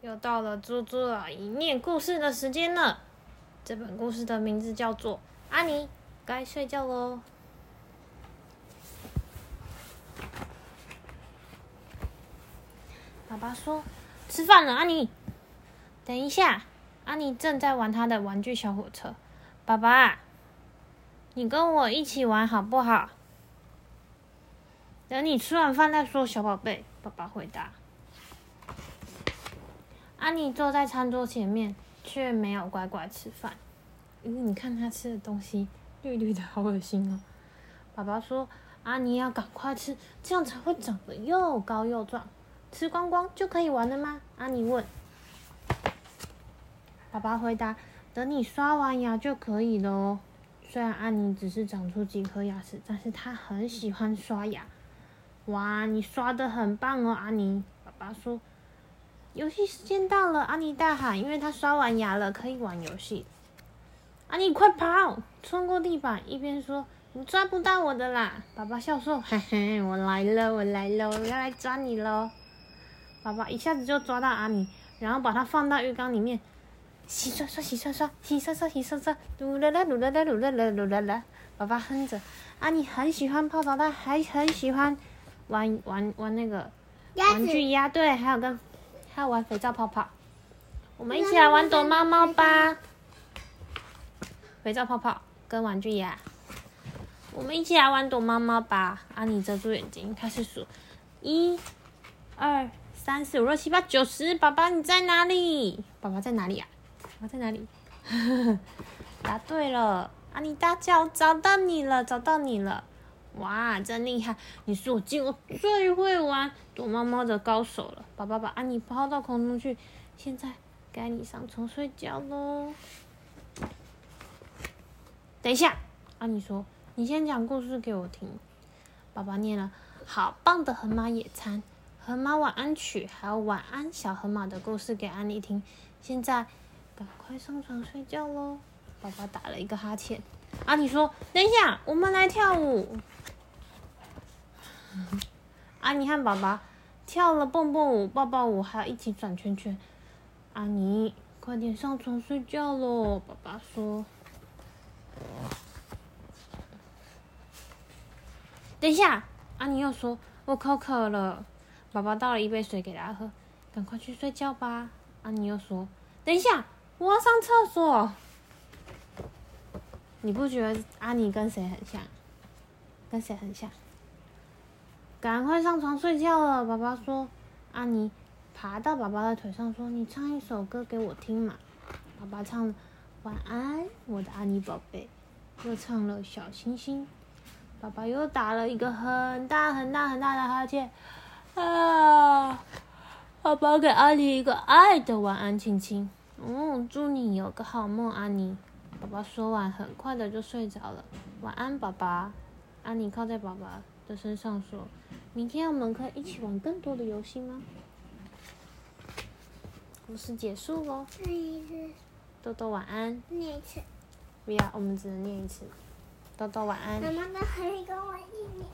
又到了猪猪阿姨念故事的时间了。这本故事的名字叫做《阿尼该睡觉喽》。爸爸说：“吃饭了，阿尼。”等一下，阿尼正在玩他的玩具小火车。爸爸，你跟我一起玩好不好？等你吃完饭再说，小宝贝。爸爸回答。阿尼坐在餐桌前面，却没有乖乖吃饭。嗯，你看他吃的东西，绿绿的，好恶心哦。爸爸说：“阿尼要赶快吃，这样才会长得又高又壮。吃光光就可以玩了吗？”阿尼问。爸爸回答：“等你刷完牙就可以了哦。”虽然阿尼只是长出几颗牙齿，但是他很喜欢刷牙。哇，你刷的很棒哦，阿尼。爸爸说。游戏时间到了，阿尼大喊，因为他刷完牙了，可以玩游戏。阿尼，快跑！穿过地板，一边说：“你抓不到我的啦！”爸爸笑说：“嘿嘿，我来了，我来了，我要来抓你喽！”爸爸一下子就抓到阿尼，然后把他放到浴缸里面，洗刷刷，洗刷刷，洗刷刷，洗刷刷，噜啦啦，噜啦啦，噜啦啦，噜啦啦。爸爸哼着，阿尼很喜欢泡澡，他还很喜欢玩玩玩那个玩具鸭，对，还有跟。要玩肥皂泡泡，我们一起来玩躲猫猫吧。肥皂泡泡跟玩具呀，我们一起来玩躲猫猫吧。阿尼遮住眼睛，开始数：一、二、三、四、五、六、七、八、九、十。宝宝你在哪里？宝宝在哪里呀？宝宝在哪里？答对了，阿尼大叫：找到你了，找到你了！哇，真厉害！你是我见过最会玩躲猫猫的高手了。爸爸把安妮抛到空中去，现在该你上床睡觉喽。等一下，安妮说：“你先讲故事给我听。”爸爸念了好棒的河马野餐、河马晚安曲，还有晚安小河马的故事给安妮听。现在赶快上床睡觉喽。爸爸打了一个哈欠。安妮说：“等一下，我们来跳舞。” 阿尼和爸爸跳了蹦蹦舞、抱抱舞，还要一起转圈圈。阿尼，快点上床睡觉喽！爸爸说。等一下，阿尼又说：“我口渴了。”爸爸倒了一杯水给他喝。赶快去睡觉吧。阿尼又说：“等一下，我要上厕所。”你不觉得阿尼跟谁很像？跟谁很像？赶快上床睡觉了，爸爸说。阿妮爬到爸爸的腿上说：“你唱一首歌给我听嘛。”爸爸唱：“晚安，我的阿妮宝贝。”又唱了《小星星》。爸爸又打了一个很大很大很大的哈欠。啊！爸爸给阿妮一个爱的晚安亲亲。嗯，祝你有个好梦，阿妮。爸爸说完，很快的就睡着了。晚安，爸爸。阿妮靠在爸爸的身上说。明天我们可以一起玩更多的游戏吗？故事结束喽。念一次。豆豆晚安。念一次。不要，我们只能念一次。豆豆晚安。妈妈跟还有跟我一念。